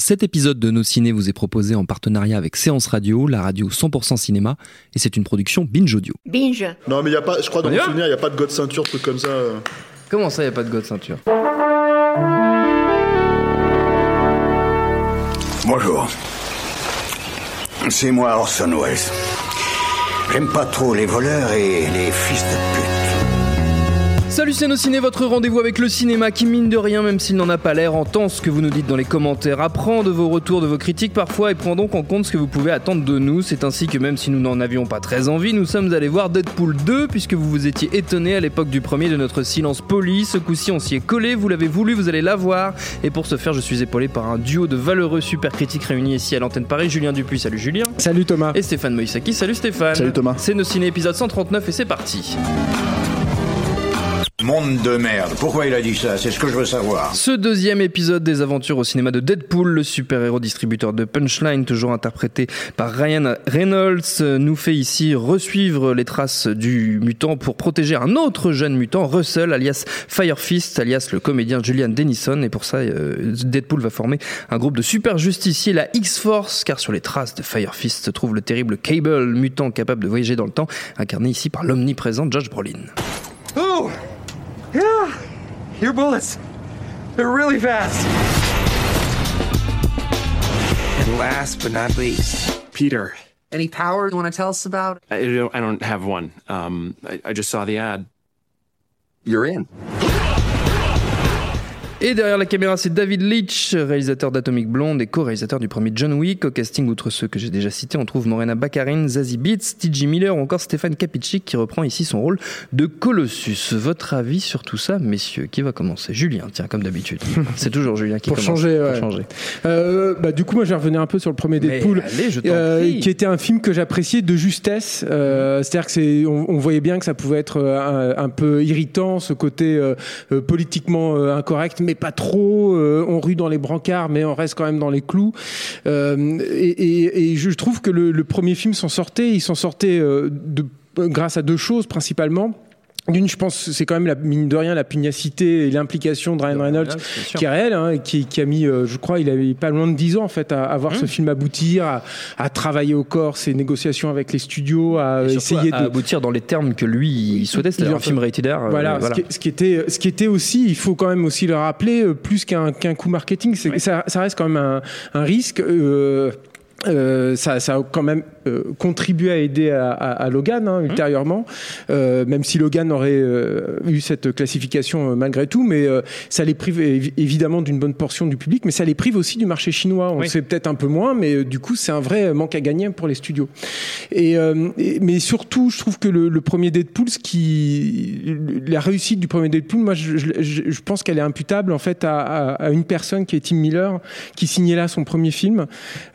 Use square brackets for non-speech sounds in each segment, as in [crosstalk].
Cet épisode de Nos Ciné vous est proposé en partenariat avec Séance Radio, la radio 100% cinéma, et c'est une production Binge Audio. Binge. Non, mais y a pas, je crois dans On mon souvenir, il n'y a pas de god ceinture, truc comme ça. euh. Comment ça, y a pas de god ceinture? Bonjour. C'est moi Orson Welles. J'aime pas trop les voleurs et les fils de pute. Salut Ciné, votre rendez-vous avec le cinéma qui mine de rien, même s'il n'en a pas l'air, entend ce que vous nous dites dans les commentaires, apprend de vos retours, de vos critiques parfois et prend donc en compte ce que vous pouvez attendre de nous. C'est ainsi que même si nous n'en avions pas très envie, nous sommes allés voir Deadpool 2 puisque vous vous étiez étonné à l'époque du premier de notre silence poli. Ce coup-ci on s'y est collé, vous l'avez voulu, vous allez l'avoir. Et pour ce faire, je suis épaulé par un duo de valeureux super critiques réunis ici à l'antenne Paris. Julien Dupuis, salut Julien. Salut Thomas. Et Stéphane Moïsaki, salut Stéphane. Salut Thomas. C'est Nos Ciné épisode 139 et c'est parti. Monde de merde. Pourquoi il a dit ça? C'est ce que je veux savoir. Ce deuxième épisode des aventures au cinéma de Deadpool, le super-héros distributeur de Punchline, toujours interprété par Ryan Reynolds, nous fait ici resuivre les traces du mutant pour protéger un autre jeune mutant, Russell, alias Firefist, alias le comédien Julian Dennison. Et pour ça, euh, Deadpool va former un groupe de super justiciers, la X-Force, car sur les traces de Firefist se trouve le terrible Cable, mutant capable de voyager dans le temps, incarné ici par l'omniprésent Josh Brolin. Oh! Yeah! Your bullets. They're really fast. And last but not least, Peter. any power you want to tell us about? I don't, I don't have one. Um, I, I just saw the ad. You're in. Et derrière la caméra, c'est David Leitch, réalisateur d'Atomic Blonde et co-réalisateur du premier John Wick. Au casting, outre ceux que j'ai déjà cités, on trouve Morena Baccarin, Zazie Beetz, T.J. Miller ou encore Stéphane Capicic qui reprend ici son rôle de Colossus. Votre avis sur tout ça, messieurs Qui va commencer? Julien, tiens, comme d'habitude. [laughs] c'est toujours Julien qui Pour commence. changer, ouais. Pour changer. Euh, bah, du coup, moi, je vais revenir un peu sur le premier Deadpool, allez, je t'en euh, qui était un film que j'appréciais de justesse. Euh, C'est-à-dire que c'est, on, on voyait bien que ça pouvait être euh, un, un peu irritant, ce côté euh, euh, politiquement incorrect, mais pas trop. euh, on rue dans les brancards, mais on reste quand même dans les clous. Euh, et, je trouve que le, premier film s'en sortait. Il s'en sortait euh, grâce à deux choses principalement. D'une, je pense, c'est quand même la mine de rien la pugnacité et l'implication de Ryan Reynolds qui est réel, hein, qui, qui a mis, euh, je crois, il avait pas loin de 10 ans en fait à, à Mmh. voir ce film aboutir, à, à travailler au corps ses négociations avec les studios, à Et essayer à de aboutir dans les termes que lui il souhaitait, c'est-à-dire un film rated R. euh, voilà, Ce, qui, ce qui était, ce qui était aussi, il faut quand même aussi le rappeler, euh, plus qu'un qu'un coup marketing, c'est ça, ça reste quand même un, un risque. euh, euh, ça, ça a quand même contribué à aider à, à- à Logan hein, ultérieurement, Euh, même si Logan aurait euh, eu cette classification euh, malgré tout, mais euh, ça les prive évi- évidemment d'une bonne portion du public, mais ça les prive aussi du marché chinois. On Oui. sait peut-être un peu moins, mais euh, du coup c'est un vrai manque à gagner pour les studios. Et, euh, et- mais surtout, je trouve que le, le premier Deadpool, qui, la réussite du premier Deadpool, moi, je, je- je- pense qu'elle est imputable en fait à, à- à une personne qui est Tim Miller, qui signait là son premier film,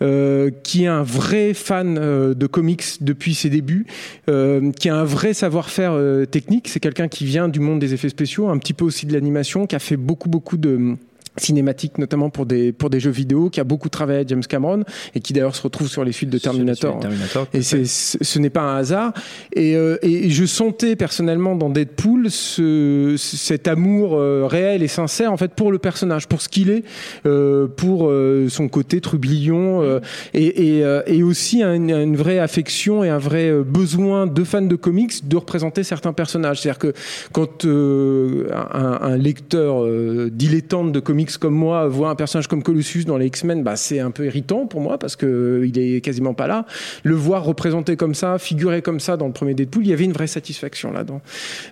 euh, qui est un vrai fan euh, de comics depuis ses débuts, euh, qui a un vrai savoir-faire euh, technique. C'est quelqu'un qui vient du monde des effets spéciaux, un petit peu aussi de l'animation, qui a fait beaucoup beaucoup de cinématique notamment pour des pour des jeux vidéo qui a beaucoup travaillé avec James Cameron et qui d'ailleurs se retrouve sur les suites de Terminator Terminator. et c'est, ce n'est pas un hasard. Et, euh, et je sentais personnellement dans Deadpool ce, cet amour euh, réel et sincère en fait pour le personnage, pour ce qu'il est, euh, pour euh, son côté trublion euh, et, et, euh, et aussi un- une vraie affection et un vrai besoin de fans de comics de représenter certains personnages. C'est-à-dire que quand euh, un, un lecteur dilettante de comics comme moi voit un personnage comme Colossus dans les X-Men, bah, c'est un peu irritant pour moi parce que euh, il est quasiment pas là. Le voir représenté comme ça, figuré comme ça dans le premier Deadpool, il y avait une vraie satisfaction là-dedans.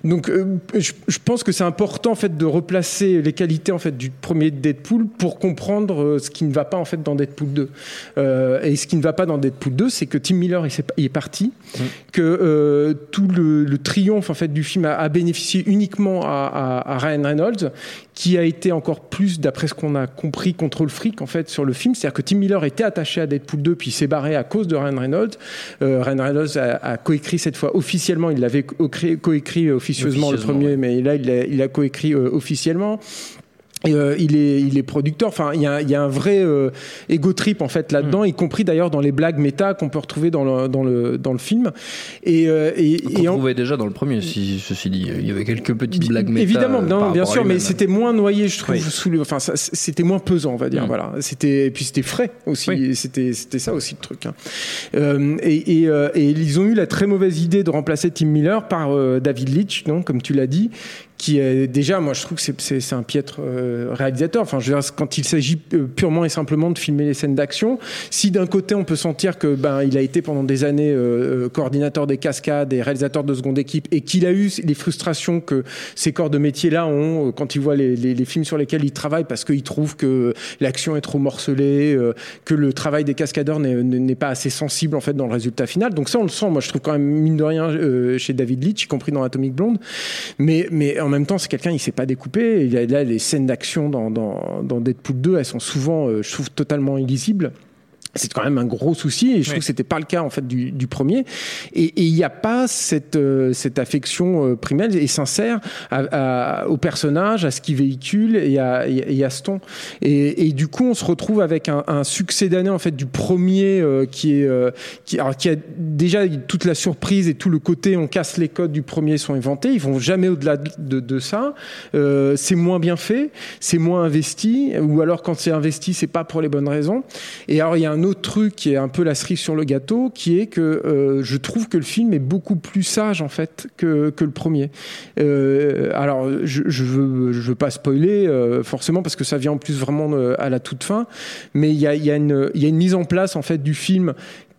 Donc, euh, je, je pense que c'est important en fait de replacer les qualités en fait du premier Deadpool pour comprendre euh, ce qui ne va pas en fait dans Deadpool 2. Euh, et ce qui ne va pas dans Deadpool 2, c'est que Tim Miller il, s'est- il est parti, que euh, tout le, le triomphe en fait du film a, a bénéficié uniquement à, à- à Ryan Reynolds, qui a été encore plus d'après ce qu'on a compris, contrôle fric en fait sur le film. C'est-à-dire que Tim Miller était attaché à Deadpool 2, puis il s'est barré à cause de Ryan Reynolds. Euh, Ryan Reynolds a, a coécrit cette fois officiellement. Il l'avait co- coécrit euh, officieusement le premier, ouais. mais là il a, il a coécrit euh, officiellement. Et, euh, il est il est producteur. Enfin, il y a, il y a un vrai euh, ego trip en fait là-dedans, y compris d'ailleurs dans les blagues méta qu'on peut retrouver dans le dans le dans le film. Et euh, et, Qu'on et en- trouvait déjà dans le premier, si, ceci dit. Il y avait quelques petites blagues méta, Évidemment, euh, non, bien sûr, mais c'était moins noyé, je trouve, Oui. sous le, enfin, c'était moins pesant, on va dire. Mm. Voilà, c'était, et puis c'était frais aussi. Oui. C'était, c'était ça aussi le truc. hein. Euh, et, et, euh, et ils ont eu la très mauvaise idée de remplacer Tim Miller par euh, David Leitch, non, comme tu l'as dit, qui est déjà, moi, je trouve que c'est, un piètre euh, réalisateur. Enfin, je veux dire, quand il s'agit euh, purement et simplement de filmer les scènes d'action, si d'un côté on peut sentir que ben il a été pendant des années euh, euh, coordinateur des cascades et réalisateur de seconde équipe et qu'il a eu les frustrations que ces corps de métier là ont euh, quand il voit les, les, les films sur lesquels il travaille parce qu'il trouve que l'action est trop morcelée, euh, que le travail des cascadeurs n'est- pas assez sensible en fait dans le résultat final. Donc ça on le sent. Moi je trouve quand même mine de rien chez David Leitch, y compris dans Atomic Blonde. Mais mais même temps c'est quelqu'un il s'est pas découpé. Là les scènes d'action dans, dans dans Deadpool 2 elles sont souvent euh, je trouve totalement illisibles. C'est quand même un gros souci et je trouve que c'était pas le cas en fait du, du premier. Et et il n'y a pas cette euh, cette affection euh, primaire et sincère à, à- au personnage à ce qu'il véhicule et à, et à ce ton. Et, et du coup on se retrouve avec un, un succès d'année en fait du premier euh, qui est euh, qui alors qui a déjà toute la surprise et tout le côté on casse les codes du premier sont inventés ils vont jamais au-delà de, de, de ça. Euh, c'est moins bien fait c'est moins investi ou alors quand c'est investi c'est pas pour les bonnes raisons. Et alors il y a un autre truc qui est un peu la cerise sur le gâteau qui est que euh, je trouve que le film est beaucoup plus sage en fait que, que le premier. Euh, alors je, je veux pas spoiler euh, forcément parce que ça vient en plus vraiment à la toute fin mais il y a, y a une mise en place en fait du film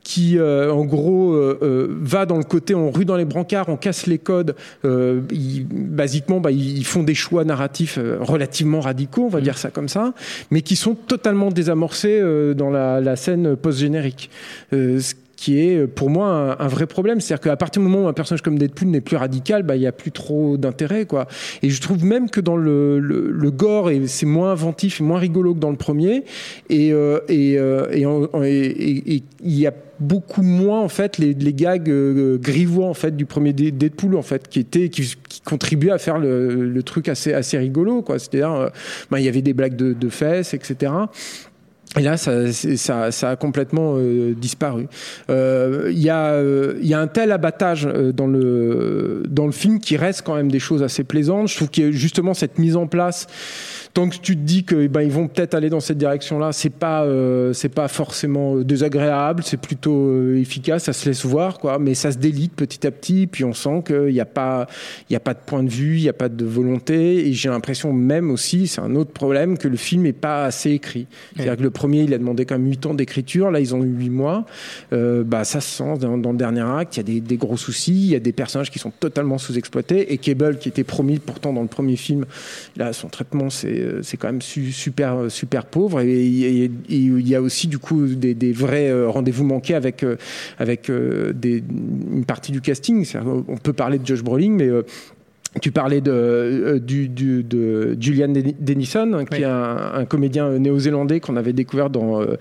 qui euh, en gros euh, euh, va dans le côté on rue dans les brancards, on casse les codes. Euh, ils- basiquement, bah, ils font des choix narratifs euh, relativement radicaux, on va dire ça comme ça, mais qui sont totalement désamorcés euh, dans la, la scène post-générique. Ce qui est euh, pour moi un, un vrai problème, c'est-à-dire qu'à partir du moment où un personnage comme Deadpool n'est plus radical, bah il y a plus trop d'intérêt quoi. Et je trouve même que dans le, le, le gore c'est moins inventif et moins rigolo que dans le premier et euh, et euh, et et- et- il y a beaucoup moins en fait les, les gags euh, grivois en fait du premier Deadpool en fait qui était qui, qui contribuait à faire le, le truc assez assez rigolo quoi. C'est-à-dire euh, bah, il y avait des blagues de, de fesses etc et là, ça, ça, ça a complètement euh, disparu. Euh, Il y, a, euh, y a un tel abattage euh, dans le, dans le film qui reste quand même des choses assez plaisantes. Je trouve qu'il y a justement cette mise en place. Tant que tu te dis que ben, ils vont peut-être aller dans cette direction-là, c'est pas euh, c'est pas forcément euh, désagréable, c'est plutôt euh, efficace, ça se laisse voir quoi, mais ça se délite petit à petit, puis on sent qu'il n'y a pas il y a pas de point de vue, il n'y a pas de volonté, et j'ai l'impression même aussi, c'est un autre problème, que le film est pas assez écrit. C'est-à-dire que le premier, il a demandé quand même 8 ans d'écriture, là ils ont eu 8 mois. Euh, bah, ça se sent dans, dans le dernier acte, il y a des, des gros soucis, il y a des personnages qui sont totalement sous-exploités, et Cable, qui était promis pourtant dans le premier film, là son traitement c'est c'est quand même su- super euh, pauvre, et il y a aussi du coup des, vrais euh, rendez-vous manqués avec euh, euh, une partie du casting. On peut parler de Josh Brolin, mais euh, tu parlais de, euh, du, du- de Julian Den- Dennison, qui Oui. est un, un comédien néo-zélandais qu'on avait découvert dans, euh,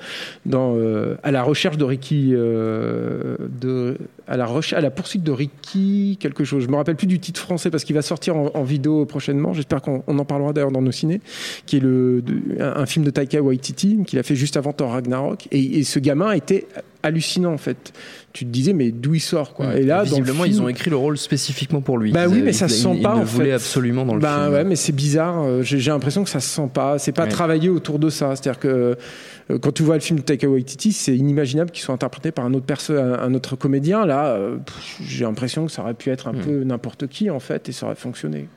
dans, euh, à la recherche de Ricky, euh, de, à, la reche- à la poursuite de Ricky, quelque chose. Je me rappelle plus du titre français parce qu'il va sortir en, en vidéo prochainement. J'espère qu'on on en parlera d'ailleurs dans nos ciné, qui est le, de- un, un film de Taika Waititi qu'il a fait juste avant Thor Ragnarok. Et, et ce gamin était hallucinant en fait. Tu te disais mais d'où il sort quoi. Et là, dans le visiblement, film- ils ont écrit le rôle spécifiquement pour lui. Bah Ils oui, mais ça se ils- sent ils pas, le en voulaient absolument dans le bah film. ouais, mais c'est bizarre. euh, J'ai l'impression que ça se sent pas. C'est pas Ouais. travaillé autour de ça. C'est-à-dire que euh, quand tu vois le film de Taika Waititi, c'est inimaginable qu'il soit interprété par un autre perso, un autre comédien. Là, euh, j'ai l'impression que ça aurait pu être un Hmm. peu n'importe qui en fait, et ça aurait fonctionné.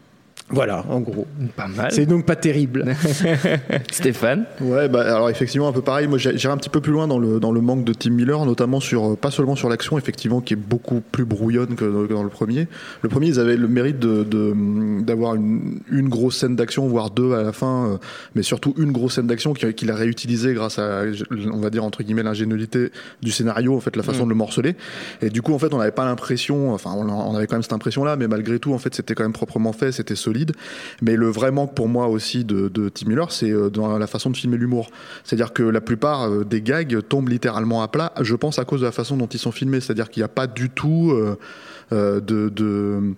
Voilà, en gros. Pas mal. C'est donc pas terrible. [laughs] Stéphane Ouais, bah alors effectivement un peu pareil. Moi, j'ai- j'irai un petit peu plus loin dans le dans le manque de Tim Miller, notamment sur euh, pas seulement sur l'action, effectivement, qui est beaucoup plus brouillonne que, que dans le premier. Le premier, ils avaient le mérite de de- d'avoir une, une grosse scène d'action, voire deux à la fin, euh, mais surtout une grosse scène d'action qu'il a réutilisée grâce à, on va dire entre guillemets, l'ingéniosité du scénario, en fait, la façon de le morceler. Et du coup, en fait, on n'avait pas l'impression, enfin, on, on avait quand même cette impression-là, mais malgré tout, en fait, c'était quand même proprement fait, c'était solide. Mais le vrai manque pour moi aussi de, Tim Miller, c'est euh, dans la façon de filmer l'humour. C'est-à-dire que la plupart euh, des gags tombent littéralement à plat, je pense à cause de la façon dont ils sont filmés. C'est-à-dire qu'il n'y a pas du tout euh, de, de...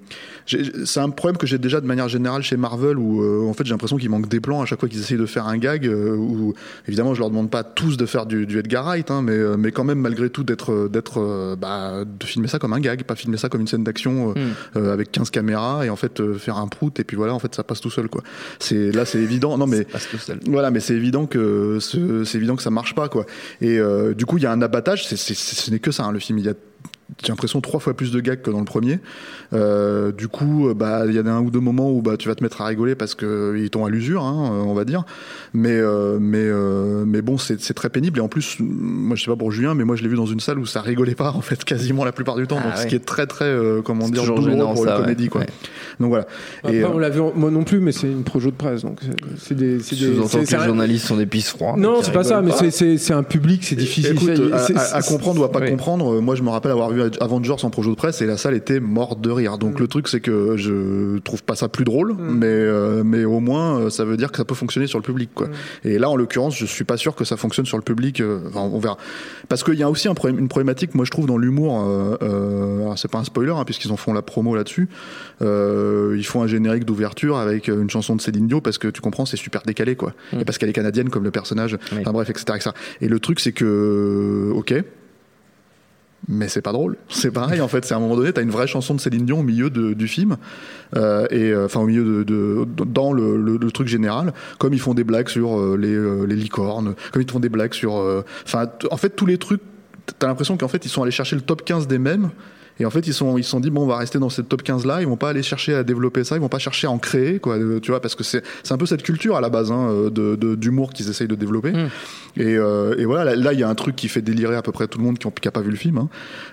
j'ai- c'est un problème que j'ai déjà de manière générale chez Marvel où euh, en fait j'ai l'impression qu'il manque des plans à chaque fois qu'ils essayent de faire un gag euh, où évidemment je leur demande pas tous de faire du, du Edgar Wright hein, mais, euh, mais quand même malgré tout d'être d'être euh, bah, de filmer ça comme un gag pas filmer ça comme une scène d'action euh, euh, avec 15 caméras et en fait euh, faire un prout et puis voilà en fait ça passe tout seul quoi c'est là c'est évident non mais Passe tout seul. voilà, mais c'est évident que ce- c'est évident que ça marche pas quoi. Et euh, du coup, il y a un abattage. C'est- ce n'est que ça hein, le film. Il y a j'ai l'impression trois fois plus de gags que dans le premier. Euh, du coup, bah il y a un ou deux moments où bah tu vas te mettre à rigoler parce que ils tombent à l'usure, hein, euh, on va dire. Mais euh, mais euh, mais bon, c'est, très pénible. Et en plus, moi je sais pas pour Julien, mais moi je l'ai vu dans une salle où ça rigolait pas en fait quasiment la plupart du temps. Ah donc ce ouais. qui est très très euh, comment dire douloureux gênant, pour ça, une comédie ouais. quoi. Ouais. Donc voilà. Après, Et, on l'a vu, en- moi non plus, mais c'est une projo de presse, donc c'est- c'est des, c'est des, que c'est les un- journalistes sont des pisse froids. Non, c'est pas ça, mais c'est- un public, c'est difficile. Écoute, à, comprendre ou à pas comprendre, moi je me rappelle avoir vu Avengers en projet de presse et la salle était morte de rire. Mm. Donc le truc c'est que je trouve pas ça plus drôle, mais euh, mais au moins euh, ça veut dire que ça peut fonctionner sur le public Mm. Et là en l'occurrence, je suis pas sûr que ça fonctionne sur le public. euh, Enfin, on verra. Parce qu'il y a aussi un problème, une problématique, moi je trouve dans l'humour. Euh, euh, c'est pas un spoiler hein, puisqu'ils en font la promo là-dessus. Ils font un générique d'ouverture avec une chanson de Céline Dion parce que tu comprends, c'est super décalé quoi. Et parce qu'elle est canadienne comme le personnage. Oui. Enfin bref, etc., etc. Et le truc c'est que, ok, mais c'est pas drôle. C'est pareil en fait. C'est à un moment donné, t'as une vraie chanson de Céline Dion au milieu de- du film euh, et euh, enfin au milieu de, dans le, le- truc général. Comme ils font des blagues sur euh, les, euh, les licornes, comme ils font des blagues sur, enfin en fait tous les trucs. T'as l'impression qu'en fait ils sont allés chercher le top 15 des mêmes. Et en fait, ils sont, ils sont dit, bon, on va rester dans cette top 15 là, ils vont pas aller chercher à développer ça, ils vont pas chercher à en créer, quoi, euh, tu vois, parce que c'est, c'est un peu cette culture à la base, hein, euh, de, de- d'humour qu'ils essayent de développer. Et, euh, et voilà, là, il y a un truc qui fait délirer à peu près tout le monde qui n'a pas vu le film. hein.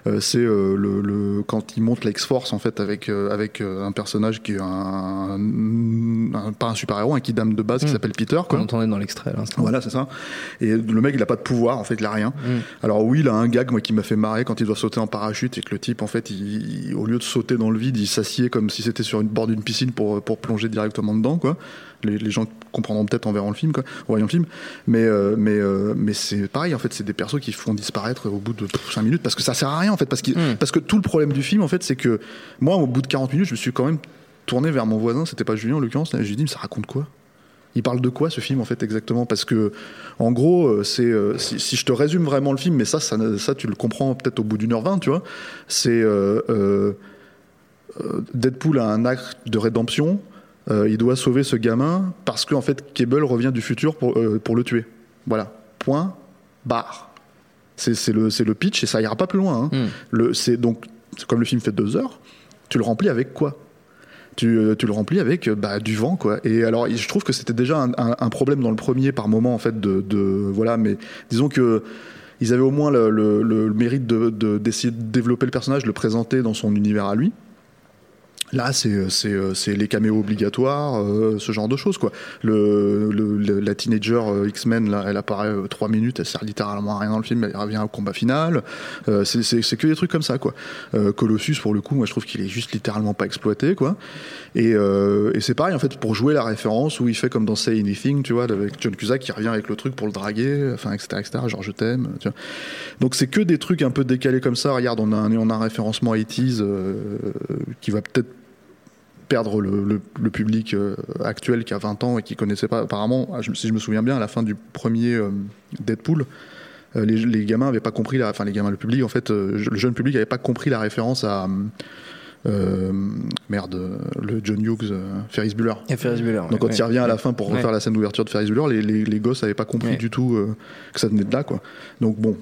Euh, c'est euh, le, le- quand il monte l'X-Force en fait avec euh, avec un personnage qui est un, un- pas un super héros, un kidam de base qui Mm. s'appelle Peter. Quoi. entendait dans l'extrait à l'instant. Voilà, c'est ça. Et le mec, il a pas de pouvoir, en fait, il a rien. Alors oui, il a un gag, moi, qui m'a fait marrer quand il doit sauter en parachute et que le type, en fait, il, il- au lieu de sauter dans le vide, il s'assied comme si c'était sur une bord d'une piscine pour pour plonger directement dedans, quoi. Les, les gens comprendront peut-être en verrant le film, quoi, en voyant le film. Mais euh, mais euh, mais c'est pareil, en fait, c'est des persos qui font disparaître au bout de 5 minutes parce que ça sert à rien, en fait, parce que Mm. parce que tout le problème du film, en fait, c'est que moi, au bout de 40 minutes, je me suis quand même tourné vers mon voisin, c'était pas Julien en l'occurrence, là, et je lui ai dit, mais ça raconte quoi? Il parle de quoi ce film en fait exactement? Parce que en gros, euh, c'est euh, si, si je te résume vraiment le film, mais ça, ça, ça tu le comprends peut-être au bout d'une heure vingt, tu vois. C'est euh, Deadpool a un acte de rédemption. il doit sauver ce gamin parce qu'en fait, Cable revient du futur pour, pour le tuer. Voilà. Point. Barre. C'est c'est le, c'est le pitch et ça ira pas plus loin. hein. Mm. Le, c'est donc c'est comme le film fait deux heures, tu le remplis avec quoi? Tu, euh, tu le remplis avec euh, bah, du vent quoi. Et alors je trouve que c'était déjà un, un- un problème dans le premier par moment en fait de, de voilà mais disons que ils avaient au moins le, le- le- mérite de- de- d'essayer de, développer le personnage de le présenter dans son univers à lui Là, c'est les caméos obligatoires, euh, ce genre de choses quoi. Le, le- la teenager euh, X-Men elle apparaît euh, minutes, elle sert littéralement à rien dans le film, elle revient au combat final. Euh, c'est que des trucs comme ça quoi. Euh, Colossus pour le coup, moi je trouve qu'il est juste littéralement pas exploité quoi. Et, et c'est pareil en fait pour jouer la référence où il fait comme dans Say Anything, tu vois, avec John Cusack qui revient avec le truc pour le draguer, enfin etc etc. Genre je t'aime. Donc c'est que des trucs un peu décalés comme ça. Regarde, on a un, on a un référencement 80s euh, qui va peut-être perdre le, public euh, actuel qui a 20 ans et qui connaissait pas apparemment ah, si je me souviens bien à la fin du premier euh, Deadpool euh, les, les gamins avaient pas compris la enfin les gamins le public en fait le jeune public avait pas compris la référence à merde euh, le John Hughes euh, Ferris Bueller Et Ferris Bueller. donc quand il revient à la fin pour refaire la scène d'ouverture de Ferris Bueller, les, les, les gosses n'avaient pas compris du tout euh, que ça venait de là, quoi. Donc bon,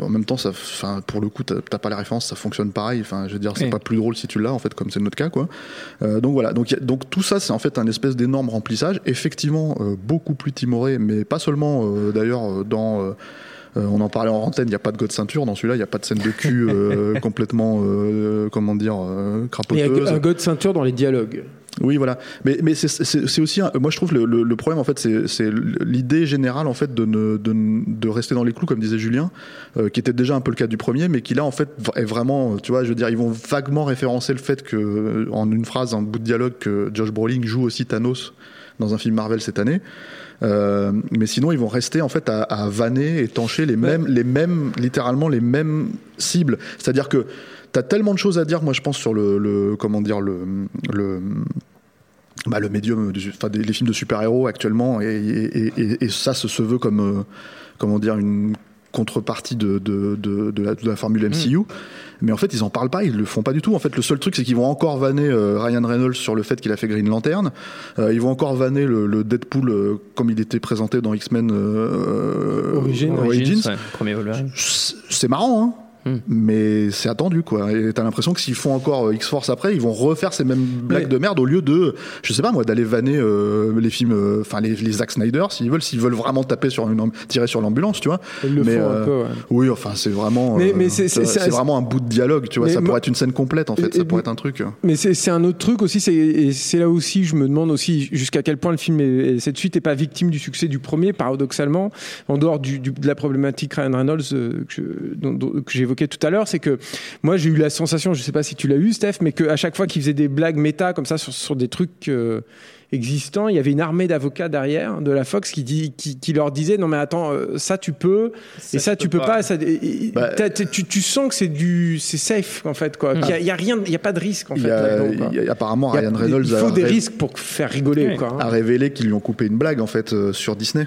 en même temps, ça, enfin, pour le coup, t'as pas la référence, ça fonctionne pareil. Enfin, je veux dire, c'est pas plus drôle si tu l'as, en fait, comme c'est notre cas, quoi. Euh, donc voilà. Donc, a- donc tout ça, c'est en fait un espèce d'énorme remplissage. Effectivement, euh, beaucoup plus timoré, mais pas seulement, euh, d'ailleurs, euh, dans euh, euh, on en parlait en antenne, il n'y a pas de god ceinture dans celui-là, il n'y a pas de scène de cul euh, [laughs] complètement, euh, comment dire, euh, Il y a crapoteuse. un god ceinture dans les dialogues. Oui, voilà. Mais, mais c'est- aussi, un- moi je trouve le, le- le problème en fait, c'est l'idée générale en fait de, ne, de, de rester dans les clous, comme disait Julien, euh, qui était déjà un peu le cas du premier, mais qui là en fait est vraiment, tu vois, je veux dire, ils vont vaguement référencer le fait que, euh, en une phrase, un bout de dialogue, que Josh Brolin joue aussi Thanos dans un film Marvel cette année. Euh, mais sinon, ils vont rester en fait à, à vanner et tancher les mêmes, littéralement les mêmes cibles. C'est-à-dire que t'as tellement de choses à dire, moi je pense sur le, comment dire le, bah, le médium, enfin des- les films de super-héros actuellement, et, ça se, se veut comme euh, comment dire une contrepartie de, de, de, de la, de la formule MCU. Mais en fait, ils en parlent pas, ils le font pas du tout. En fait, le seul truc, c'est qu'ils vont encore vanner euh, Ryan Reynolds sur le fait qu'il a fait Green Lantern. Euh, ils vont encore vanner le, le Deadpool euh, comme il était présenté dans X-Men euh, Origins. Origins. ouais, premier c'est marrant, hein. Hmm. Mais c'est attendu, quoi. Et t'as l'impression que s'ils font encore euh, X-Force après, ils vont refaire ces mêmes blagues Mais- de merde au lieu de, je sais pas moi, d'aller vanner euh, les films, euh, enfin les, les Zack Snyder, s'ils veulent, s'ils veulent vraiment taper sur une, tirer sur l'ambulance, tu vois. Ils le Mais, font euh, un peu, ouais. Oui, enfin c'est vraiment, Mais- mais c'est- vraiment un bout de dialogue, tu vois. Ça pourrait être une scène complète, en fait. Ça pourrait être un truc. Mais c'est c'est un autre truc aussi, c'est- et c'est là aussi, je me demande aussi jusqu'à quel point le film est, et cette suite n'est pas victime du succès du premier, paradoxalement, en dehors du, du- de la problématique Ryan Reynolds que je- tout à l'heure, c'est que moi j'ai eu la sensation, je sais pas si tu l'as eu Steph, mais qu'à chaque fois qu'il faisait des blagues méta comme ça sur, sur des trucs euh, existants, il y avait une armée d'avocats derrière de la Fox qui, dit, qui, qui leur disait non mais attends, euh, ça tu peux, et ça tu peux pas. ça, et- et- Bah, tu, tu sens que c'est du c'est safe en fait quoi. y a- Il y, a rien, il y a pas de risque en Il fait. y a, il y a- apparemment, y Ryan Reynolds il faut a des risques pour faire rigoler. Ouais. Quoi, hein. a révélé qu'ils lui ont coupé une blague en fait euh, sur Disney.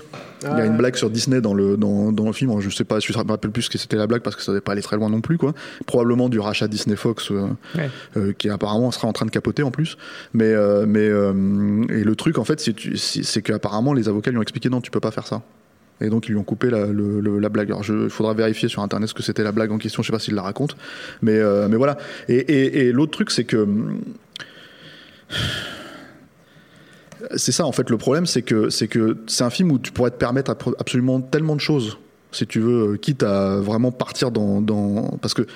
Il y a une blague sur Disney dans le dans, dans le film. Je sais pas, je me rappelle plus ce que c'était la blague parce que ça devait pas aller très loin non plus quoi. Probablement du rachat Disney Fox euh, Ouais. euh, qui apparemment sera en train de capoter en plus. Mais euh, mais euh, et le truc en fait c'est qu'apparemment les avocats lui ont expliqué non tu peux pas faire ça. Et donc ils lui ont coupé la, le- le- la blague. Alors il faudra vérifier sur internet ce que c'était la blague en question. Je sais pas s'il la raconte, mais euh, mais voilà. Et, et, et l'autre truc c'est que c'est ça en fait le problème c'est que c'est que c'est un film où tu pourrais te permettre absolument tellement de choses si tu veux euh, quitte à vraiment partir dans, dans parce que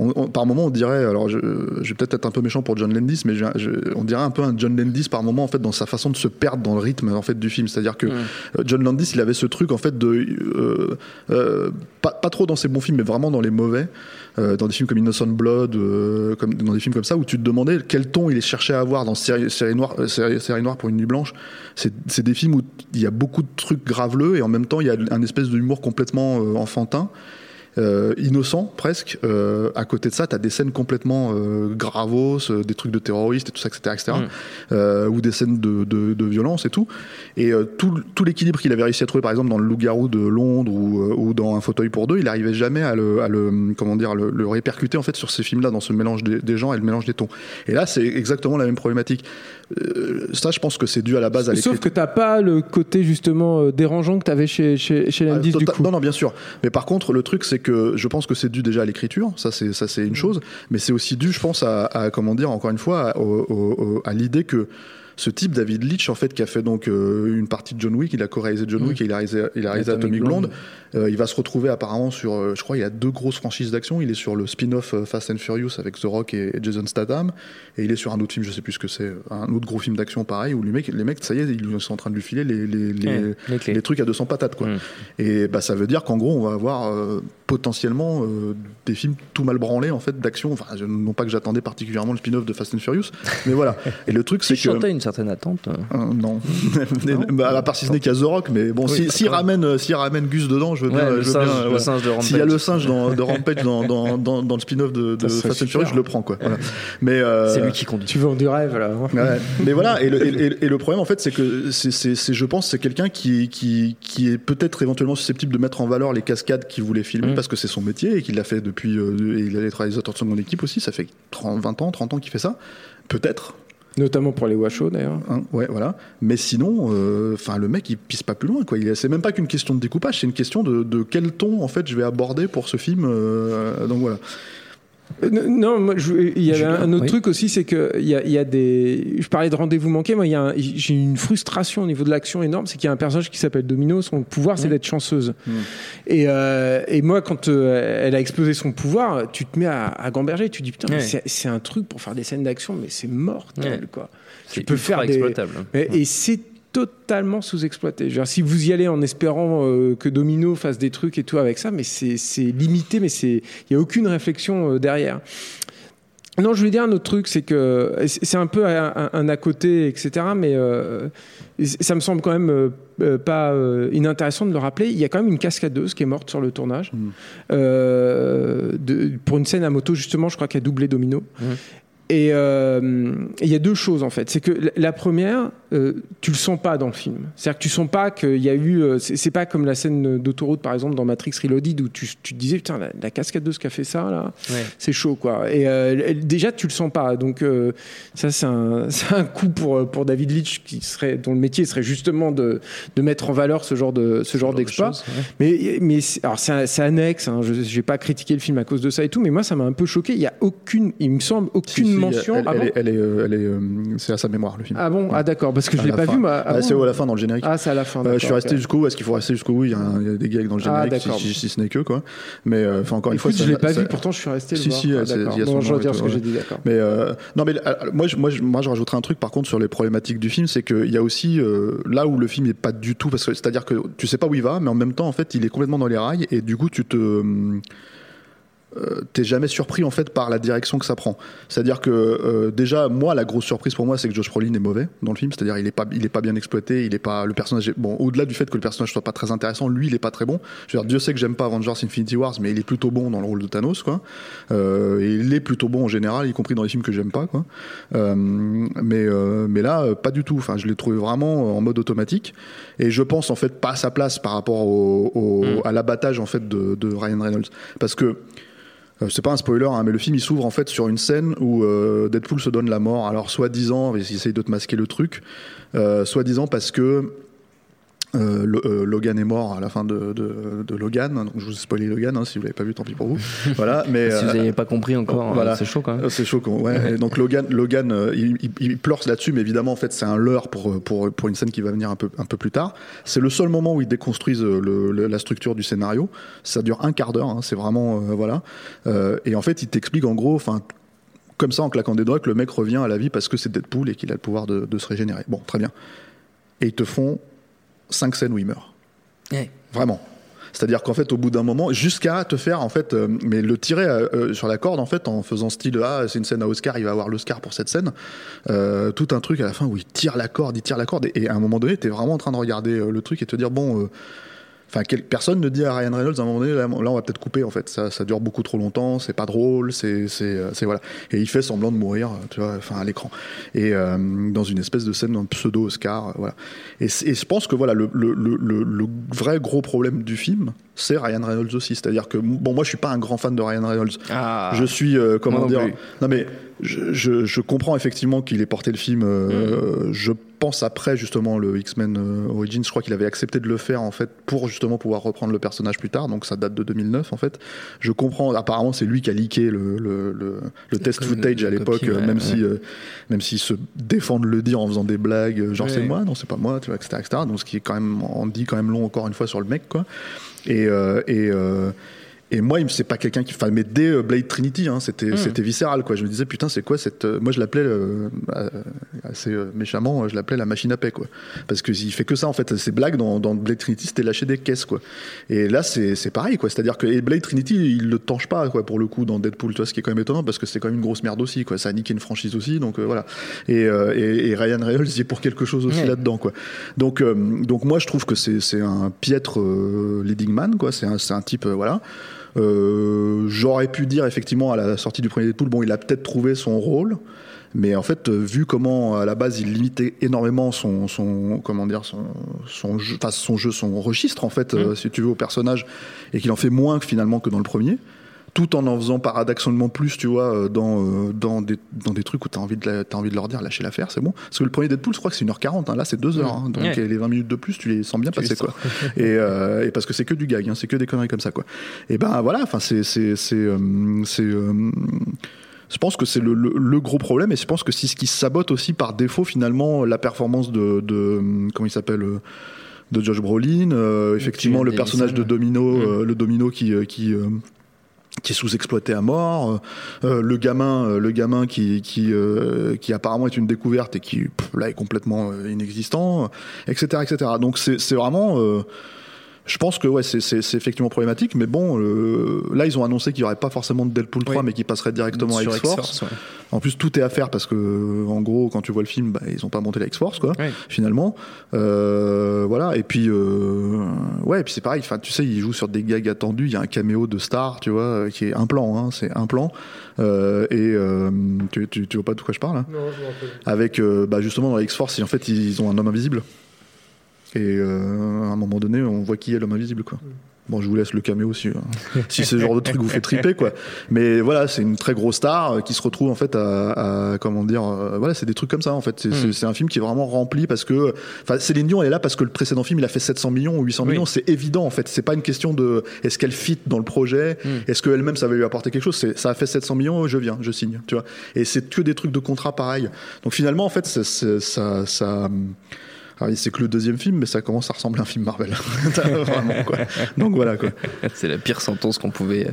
on- on- par moment on dirait alors je, je vais peut-être être un peu méchant pour John Landis mais je- je- on dirait un peu un John Landis par moment en fait dans sa façon de se perdre dans le rythme en fait du film c'est-à-dire que euh, John Landis il avait ce truc en fait de euh, euh, pas, pas trop dans ses bons films mais vraiment dans les mauvais euh, dans des films comme Innocent Blood, euh, comme, dans des films comme ça, où tu te demandais quel ton il cherchait à avoir dans série, série, noire, série, série noire pour une nuit blanche. C'est des films où il y a beaucoup de trucs graveleux et en même temps il y a un espèce d'humour complètement enfantin. Euh, innocent presque. Euh, à côté de ça, tu as des scènes complètement euh, gravos, euh, des trucs de terroristes et tout ça, etc. etc. Euh, ou des scènes de, de, de violence et tout. Et tout, tout l'équilibre qu'il avait réussi à trouver, par exemple, dans le Loup-garou de Londres ou, ou dans Un fauteuil pour deux, il n'arrivait jamais à le, à le, comment dire, le, le répercuter en fait sur ces films-là, dans ce mélange des, des gens et le mélange des tons. Et là, c'est exactement la même problématique. Ça, je pense que c'est dû à la base à Sauf que t'as pas le côté justement dérangeant que t'avais chez, chez, chez Ah, Landis du tota- coup. Non, non, bien sûr. Mais par contre, le truc, c'est que je pense que c'est dû déjà à l'écriture. Ça, c'est ça, c'est une chose. Mais c'est aussi dû, je pense, à, à, comment dire, encore une fois, à l'idée que ce type, David Leitch, en fait, qui a fait donc euh, une partie de John Wick, il a co-réalisé John Wick et il a réalisé, il a réalisé Atomic Atomic Blonde. Blonde. Euh, il va se retrouver apparemment sur, euh, je crois, il y a deux grosses franchises d'action. Il est sur le spin-off Fast and Furious avec The Rock et, Jason Statham, et il est sur un autre film, je sais plus ce que c'est, un autre gros film d'action pareil où les mecs, les mecs, ça y est, ils sont en train de lui filer les, les, les, Ouais, les clés. les trucs à 200 patates, quoi. Mm. Et bah, ça veut dire qu'en gros, on va avoir euh, potentiellement des films tout mal branlés en fait d'action. Enfin, non pas que j'attendais particulièrement le spin-off de Fast and Furious, mais voilà. [laughs] Et le truc, c'est que certaine attente. euh, euh, [laughs] non, bah, à part si ce n'est qu'il y a The Rock, mais bon, Oui, si, s'il d'accord. ramène, euh, s'il ramène Gus dedans, je veux bien. Ouais, le je veux singe- bien, le voilà. singe de S'il y a Rampage. le singe dans, de Rampage dans, dans, dans, dans le spin-off de, Fast and. Furious, je le prends quoi. Voilà. Mais euh, C'est lui qui conduit. Tu vends du rêve là. Ouais. Mais voilà, et le, et, et- et le problème en fait, c'est que c'est, je pense, c'est quelqu'un qui, qui, qui est peut-être éventuellement susceptible de mettre en valeur les cascades qu'il voulait filmer Mm. parce que c'est son métier et qu'il l'a fait depuis. euh, et il a les réalisateurs de seconde équipe aussi, ça fait 30, 20 ans, 30 ans qu'il fait ça. Peut-être. Notamment pour les Washoe d'ailleurs. hein, ouais, voilà. Mais sinon, euh, enfin, le mec, il pisse pas plus loin, quoi. C'est même pas qu'une question de découpage, c'est une question de, de quel ton, en fait, je vais aborder pour ce film. euh, donc voilà. Euh, Non, moi, je- il y avait un autre oui. truc aussi, c'est que il y a, il y a des. Je parlais de rendez-vous manqué. Moi, il y a un- j'ai une frustration au niveau de l'action énorme, c'est qu'il y a un personnage qui s'appelle Domino. Son pouvoir, c'est d'être chanceuse. Et, euh, et moi, quand euh, elle a explosé son pouvoir, tu te mets à, à gamberger. Tu te dis putain, mais c'est- c'est un truc pour faire des scènes d'action, mais c'est mortel, quoi. C'est Tu peux faire des. exploitable. Et, et c'est totalement sous-exploité. Si vous y allez en espérant euh, que Domino fasse des trucs et tout avec ça, mais c'est limité, mais il y a aucune réflexion euh, derrière. Non, je voulais dire un autre truc, c'est que c'est un peu un, à côté, etc. Mais euh, ça me semble quand même euh, pas euh, inintéressant de le rappeler. Il y a quand même une cascadeuse qui est morte sur le tournage de- pour une scène à moto justement. Je crois qu'elle a doublé Domino. Et euh, et il y a deux choses en fait. C'est que la première, euh, tu le sens pas dans le film. C'est-à-dire que tu sens pas qu'il y a eu. euh, C'est pas comme la scène d'autoroute par exemple dans Matrix Reloaded où tu, tu te disais putain la, la cascadeuse qui a fait ça là, Ouais. c'est chaud quoi. Et euh, déjà tu le sens pas. Donc euh, ça [laughs] c'est un, coup pour pour David Leitch qui serait dont le métier serait justement de de mettre en valeur ce genre de ce genre de d'exploit. ouais. Mais, alors c'est, annexe, hein, je n'ai pas critiqué le film à cause de ça et tout, mais moi ça m'a un peu choqué. Il y a aucune, il me semble, aucune Si, si, mention. Elle, ah, elle est, c'est à sa mémoire le film. Ah bon? Ah d'accord, parce que je l'ai la pas fin. vu moi. Ah, Ah, c'est à la fin dans le générique. Ah, c'est à la fin. Euh, je suis resté jusqu'au bout. Est-ce qu'il faut rester jusqu'au bout il y, a des gags dans le Ah, générique, si, ce n'est que quoi. Mais euh, enfin encore une fois, je l'ai pas vu, pourtant je suis resté Si, si, Ah, c'est- d'accord. il y a son Bon, je retire ce que j'ai dit, d'accord. Mais euh, non, mais moi, je, moi, moi, je rajouterais un truc par contre sur les problématiques du film, c'est qu'il y a aussi là où le film est pas du tout, parce que c'est-à-dire que tu sais pas où il va, mais en même temps, en fait, il est complètement dans les rails et du coup, tu te hum, euh, t'es jamais surpris en fait par la direction que ça prend. C'est-à-dire que euh, déjà moi la grosse surprise pour moi c'est que Josh Brolin est mauvais dans le film, c'est-à-dire il est pas il est pas bien exploité, il est pas le personnage est- bon au-delà du fait que le personnage soit pas très intéressant, lui il est pas très bon. Je veux dire Dieu sait que j'aime pas Avengers Infinity Wars mais il est plutôt bon dans le rôle de Thanos quoi. Euh, et il est plutôt bon en général y compris dans les films que j'aime pas quoi. Euh, mais mais là pas du tout. Enfin je l'ai trouvé vraiment en mode automatique et je pense en fait pas à sa place par rapport au, au- à l'abattage en fait de, de Ryan Reynolds parce que c'est pas un spoiler, hein, mais le film il s'ouvre en fait sur une scène où euh, Deadpool se donne la mort. Alors soi-disant, ils essayent de te masquer le truc, euh, soi-disant parce que euh, euh, Logan est mort à la fin de, de, de Logan. Donc je vous ai spoilé Logan, hein, si vous l'avez pas vu, tant pis pour vous. [laughs] voilà, mais Si vous euh, n'avez pas compris encore, voilà. euh, c'est chaud quand même. euh, C'est choquant, ouais. Et donc Logan, Logan euh, il, il- il pleure là-dessus, mais évidemment, en fait, c'est un leurre pour, pour, pour une scène qui va venir un peu, un peu plus tard. C'est le seul moment où ils déconstruisent euh, le, le- la structure du scénario. Ça dure un quart d'heure, hein, c'est vraiment. euh, voilà. Euh, et en fait, il t'explique en gros, enfin. Comme ça, en claquant des doigts, que le mec revient à la vie parce que c'est Deadpool et qu'il a le pouvoir de, de se régénérer. Bon, très bien. Et ils te font cinq scènes où il meurt. Ouais. Vraiment. C'est-à-dire qu'en fait, au bout d'un moment, jusqu'à te faire, en fait, euh, mais le tirer euh, euh, sur la corde, en fait, en faisant style, ah, c'est une scène à Oscar, il va avoir l'Oscar pour cette scène. Euh, tout un truc à la fin où il tire la corde, il tire la corde, et, et à un moment donné, t'es vraiment en train de regarder le truc et te dire, bon, Enfin, personne ne dit à Ryan Reynolds à un moment donné, là, là, on va peut-être couper en fait. Ça, ça dure beaucoup trop longtemps, c'est pas drôle, c'est, c'est, euh, c'est voilà. Et il fait semblant de mourir, tu vois, enfin à l'écran. Et euh, dans une espèce de scène, un pseudo Oscar, euh, voilà. Et, je pense que voilà, le, le, le, le- le vrai gros problème du film, c'est Ryan Reynolds aussi. C'est-à-dire que bon, moi, je suis pas un grand fan de Ryan Reynolds. Ah. Je suis euh, comment non dire plus. Non mais je, je, je comprends effectivement qu'il ait porté le film. euh, Mm. Je pense après justement le X-Men euh, Origins, je crois qu'il avait accepté de le faire en fait pour justement pouvoir reprendre le personnage plus tard. Donc ça date de 2009 en fait. Je comprends. Apparemment c'est lui qui a leaké le le, le, le test footage à l'époque, ouais, même ouais. si euh, même s'ils se défendent de le dire en faisant des blagues, genre Ouais. c'est moi, non c'est pas moi, tu vois, etc., etc. Donc ce qui est quand même en dit quand même long encore une fois sur le mec quoi. Et euh, et euh, et moi, il me- c'est pas quelqu'un qui. Enfin, mais dès euh, Blade Trinity, hein, c'était c'était viscéral, quoi. Je me disais, putain, c'est quoi cette. euh, Moi, je l'appelais euh, euh, assez méchamment, je l'appelais la machine à paix, quoi. Parce que il fait que ça, en fait. Ces blagues dans, dans Blade Trinity, c'était lâcher des caisses, quoi. Et là, c'est c'est pareil, quoi. C'est-à-dire que et Blade Trinity, il le tanche pas, quoi, pour le coup, dans Deadpool, tu vois, ce qui est quand même étonnant, parce que c'est quand même une grosse merde aussi, quoi. Ça a niqué une franchise aussi, donc euh, voilà. Et, euh, et, et Ryan Reynolds y est pour quelque chose aussi Ouais. là-dedans, quoi. Donc, euh, donc moi, je trouve que c'est c'est un piètre leading man, quoi. C'est un, c'est un type, voilà. Euh, J'aurais pu dire effectivement à la sortie du premier Deadpool, bon, il a peut-être trouvé son rôle, mais en fait, euh, vu comment à la base il limitait énormément son, son comment dire, son, son jeu, enfin son jeu, son registre en fait, euh, si tu veux, au personnage, et qu'il en fait moins que finalement que dans le premier. Tout en en faisant paradoxalement plus, tu vois, euh, dans, euh, dans, des, dans des trucs où t'as envie, de la- t'as envie de leur dire lâchez l'affaire, c'est bon. Parce que le premier Deadpool, je crois que c'est 1h40, hein, là c'est 2h, hein, donc Ouais. les 20 minutes de plus, tu les sens bien passer, quoi. et, euh, et parce que c'est que du gag, hein, c'est que des conneries comme ça, quoi. Et ben voilà, enfin, c'est. c'est, c'est, euh, euh, je pense que c'est le, le, le gros problème et je pense que c'est ce qui sabote aussi par défaut finalement la performance de, de comment il s'appelle de Josh Brolin, effectivement le personnage de. Domino, le Domino qui qui qui est sous-exploité à mort, euh, le gamin, euh, le gamin qui qui euh, qui apparemment est une découverte et qui pff, là est complètement euh, inexistant, etc., etc. Donc c'est c'est vraiment euh, je pense que ouais, c'est- c'est c'est effectivement problématique, mais bon, euh, là ils ont annoncé qu'il n'y aurait pas forcément de Deadpool 3, Oui. mais qu'il passerait directement à Sur X-Force. X-Force, ouais. En plus, tout est à faire parce que, en gros, quand tu vois le film, bah, ils ont pas monté la X-Force, quoi, finalement. Euh, voilà. Et puis, euh, ouais, et puis c'est pareil. Enfin, tu sais, ils jouent sur des gags attendus. Il y a un caméo de Star, tu vois, euh, qui est un plan, hein, c'est un plan. Euh, et euh, tu, tu, tu vois pas de quoi je parle, hein Avec, euh, bah, justement, dans la X-Force, en fait, ils ont un homme invisible. Et euh, à un moment donné, on voit qui est l'homme invisible, quoi. Bon, je vous laisse le caméo si, euh, [laughs] si c'est le genre de truc vous fait triper, quoi. Mais voilà, c'est une très grosse star euh, qui se retrouve en fait à, à- comment dire, euh, voilà, c'est des trucs comme ça en fait. C'est c'est un film qui est vraiment rempli parce que, enfin, Céline Dion elle est là parce que le précédent film il a fait 700 millions ou 800 Oui. millions, c'est évident en fait. C'est pas une question de est-ce qu'elle fit dans le projet, est-ce qu'elle-même ça va lui apporter quelque chose? Ça a fait 700 millions, je viens, je signe, tu vois. Et c'est que des trucs de contrat pareil. Donc finalement en fait, c'est- ça, ça alors, c'est que le deuxième film, mais ça commence à ressembler à un film Marvel. [laughs] Vraiment, quoi. Donc voilà, quoi. [laughs] C'est la pire sentence qu'on pouvait,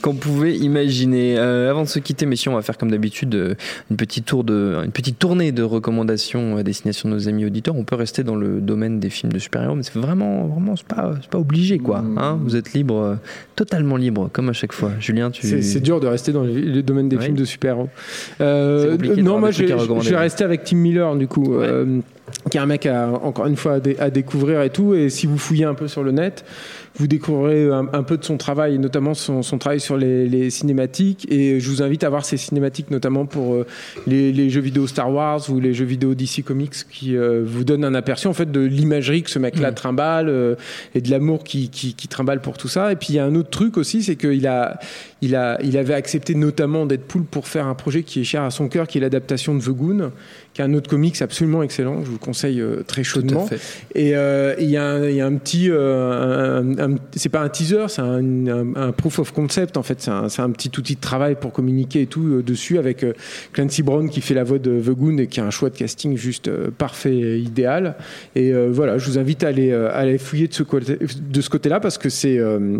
qu'on pouvait imaginer. Euh, avant de se quitter, messieurs, on va faire comme d'habitude euh, une petite tour de, une petite tournée de recommandations à destination de nos amis auditeurs. On peut rester dans le domaine des films de super-héros, mais c'est vraiment, vraiment, c'est pas, c'est pas obligé, quoi. Hein Vous êtes libre, euh, totalement libre, comme à chaque fois. Julien, tu. C'est c'est dur de rester dans le, domaine des films de super-héros. Euh, non, moi je, vais rester avec Tim Miller du coup, Ouais. euh, qui est un mec à, encore une fois à, dé- à découvrir et tout. Et si vous fouillez un peu sur le net, vous découvrirez un, un peu de son travail, notamment son, son travail sur les, les cinématiques. Et je vous invite à voir ses cinématiques, notamment pour euh, les, les jeux vidéo Star Wars ou les jeux vidéo DC Comics, qui euh, vous donnent un aperçu en fait de l'imagerie que ce mec-là trimballe euh, et de l'amour qui, qui, qui trimballe pour tout ça. Et puis il y a un autre truc aussi, c'est qu'il a, il a, il avait accepté notamment Deadpool pour faire un projet qui est cher à son cœur, qui est l'adaptation de The Goon, qui est un autre comics absolument excellent. Je vous le conseille euh, très chaudement. fait. Et euh, il y, a un- il y a un petit, euh, un- un- c'est pas un teaser, c'est un, un- un proof of concept en fait. C'est un, petit outil de travail pour communiquer et tout euh, dessus avec euh, Clancy Brown qui fait la voix de The Goon et qui a un choix de casting juste euh, parfait, et idéal. Et euh, voilà, je vous invite à aller, euh, à aller fouiller de ce côté, de ce côté-là parce que c'est, euh,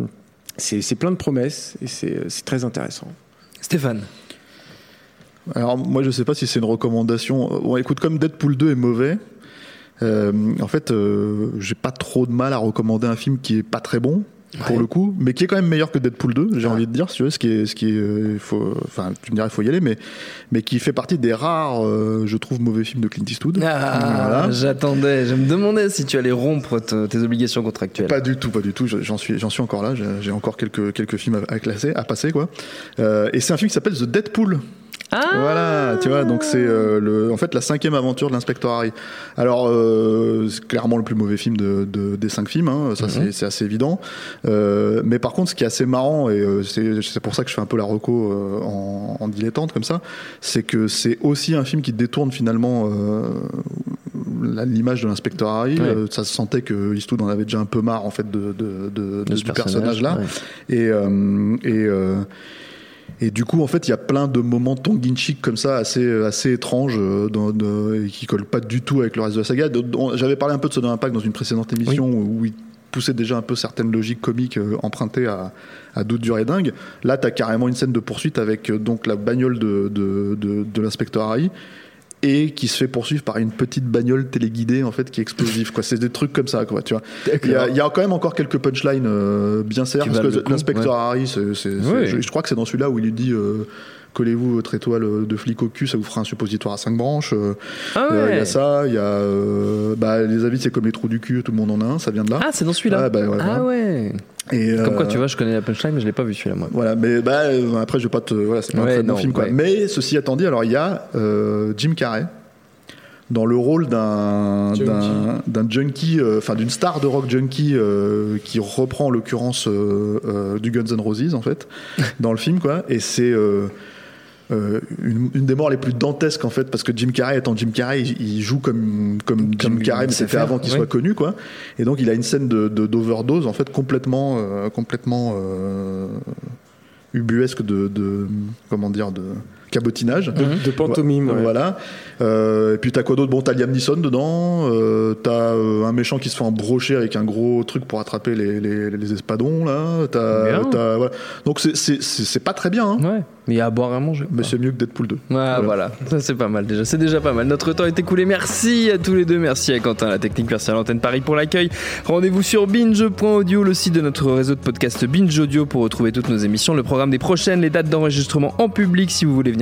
plein de promesses et c'est très intéressant. Stéphane. Alors moi je sais pas si c'est une recommandation. Bon, écoute, comme Deadpool 2 est mauvais, euh, en fait, euh, j'ai pas trop de mal à recommander un film qui est pas très bon pour le coup, mais qui est quand même meilleur que Deadpool 2. J'ai envie de dire, si tu veux, ce qui est, ce qui est, euh, faut, enfin, tu me dirais, il faut y aller, mais, mais qui fait partie des rares, euh, je trouve, mauvais films de Clint Eastwood. Ah, Voilà. j'attendais. Je me demandais si tu allais rompre te- tes obligations contractuelles. Pas du tout, pas du tout. J'en suis, j'en suis encore là. J'ai encore quelques quelques films à, à classer, à passer quoi. Et c'est un film qui s'appelle The Deadpool. Ah Voilà, tu vois, donc c'est euh, le, en fait la cinquième aventure de l'inspecteur Harry. Alors euh, c'est clairement le plus mauvais film de, de- des cinq films, hein, ça c'est- c'est assez évident. Euh, mais par contre, ce qui est assez marrant et c'est pour ça que je fais un peu la reco en, en dilettante comme ça, c'est que c'est aussi un film qui détourne finalement l'image de l'inspecteur Harry. Ouais. Euh, ça se sentait que Eastwood en avait déjà un peu marre en fait de, de, de- de ce ce personnage, personnage là. ouais. Et, euh, et, euh, et du coup, en fait, il y a plein de moments tongue-in-cheek comme ça, assez, assez étranges, euh, dans, de- et qui collent pas du tout avec le reste de la saga. J'avais parlé un peu de Soda Impact dans une précédente émission où il poussait déjà un peu certaines logiques comiques euh, empruntées à, à Doute dur et dingue. Là, tu as carrément une scène de poursuite avec euh, donc la bagnole de, de, de, de l'inspecteur Harry et qui se fait poursuivre par une petite bagnole téléguidée en fait qui est explosive quoi c'est des trucs comme ça quoi tu vois il y, a, il y a quand même encore quelques punchlines euh, bien serres parce que l'inspecteur ouais. Harry c'est, Ouais. je, je crois que c'est dans celui-là où il lui dit euh, collez-vous votre étoile de flic au cul ça vous fera un suppositoire à cinq branches Euh, Ah euh, il ouais. y a ça il y a euh, bah, les avis c'est comme les trous du cul tout le monde en a un ça vient de là Ah, c'est dans celui-là. Ouais, bah, ouais, ah ouais. Et, Comme quoi, euh, tu vois, je connais la punchline, mais je l'ai pas vu celui-là, moi. voilà, mais bah, euh, après, je vais pas te. Voilà, c'est pas Ouais, un très bon film, quoi. ouais. Mais ceci étant dit, alors il y a euh, Jim Carrey dans le rôle d'un Junkie. d'un d'un junkie, euh, enfin d'une star de rock junkie euh, qui reprend en l'occurrence euh, euh, du Guns N' Roses en fait [laughs] dans le film quoi. Et c'est euh, une, une des morts les plus dantesques en fait parce que Jim Carrey étant Jim Carrey il, il joue comme comme, Comme Jim Carrey mais c'était avant qu'il oui. soit connu quoi et donc il a une scène de de- d'overdose en fait complètement euh, complètement euh, ubuesque de, de comment dire de cabotinage De, de pantomime. ouais. voilà. Euh, et puis t'as quoi d'autre? Bon, t'as Liam Neeson dedans. Euh, t'as euh, un méchant qui se fait embrocher avec un gros truc pour attraper les, les, les espadons là. T'as, Bien. t'as- voilà. Donc c'est, pas très bien, hein, Ouais, mais il y a à boire et à manger. mais c'est mieux que Deadpool 2. Ouais, voilà, ça c'est pas mal déjà, c'est déjà pas mal. Notre temps est écoulé, merci à tous les deux, merci à Quentin, la technique, merci à l'antenne Paris pour l'accueil. Rendez-vous sur binge.audio, le site de notre réseau de podcast Binge Audio pour retrouver toutes nos émissions, le programme des prochaines, les dates d'enregistrement en public si vous voulez venir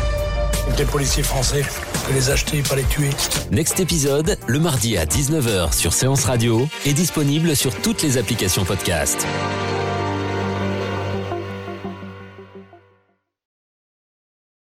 Des policiers français, les acheter, pas les tuer. Next épisode, le mardi à 19h sur Séance Radio, est disponible sur toutes les applications podcast.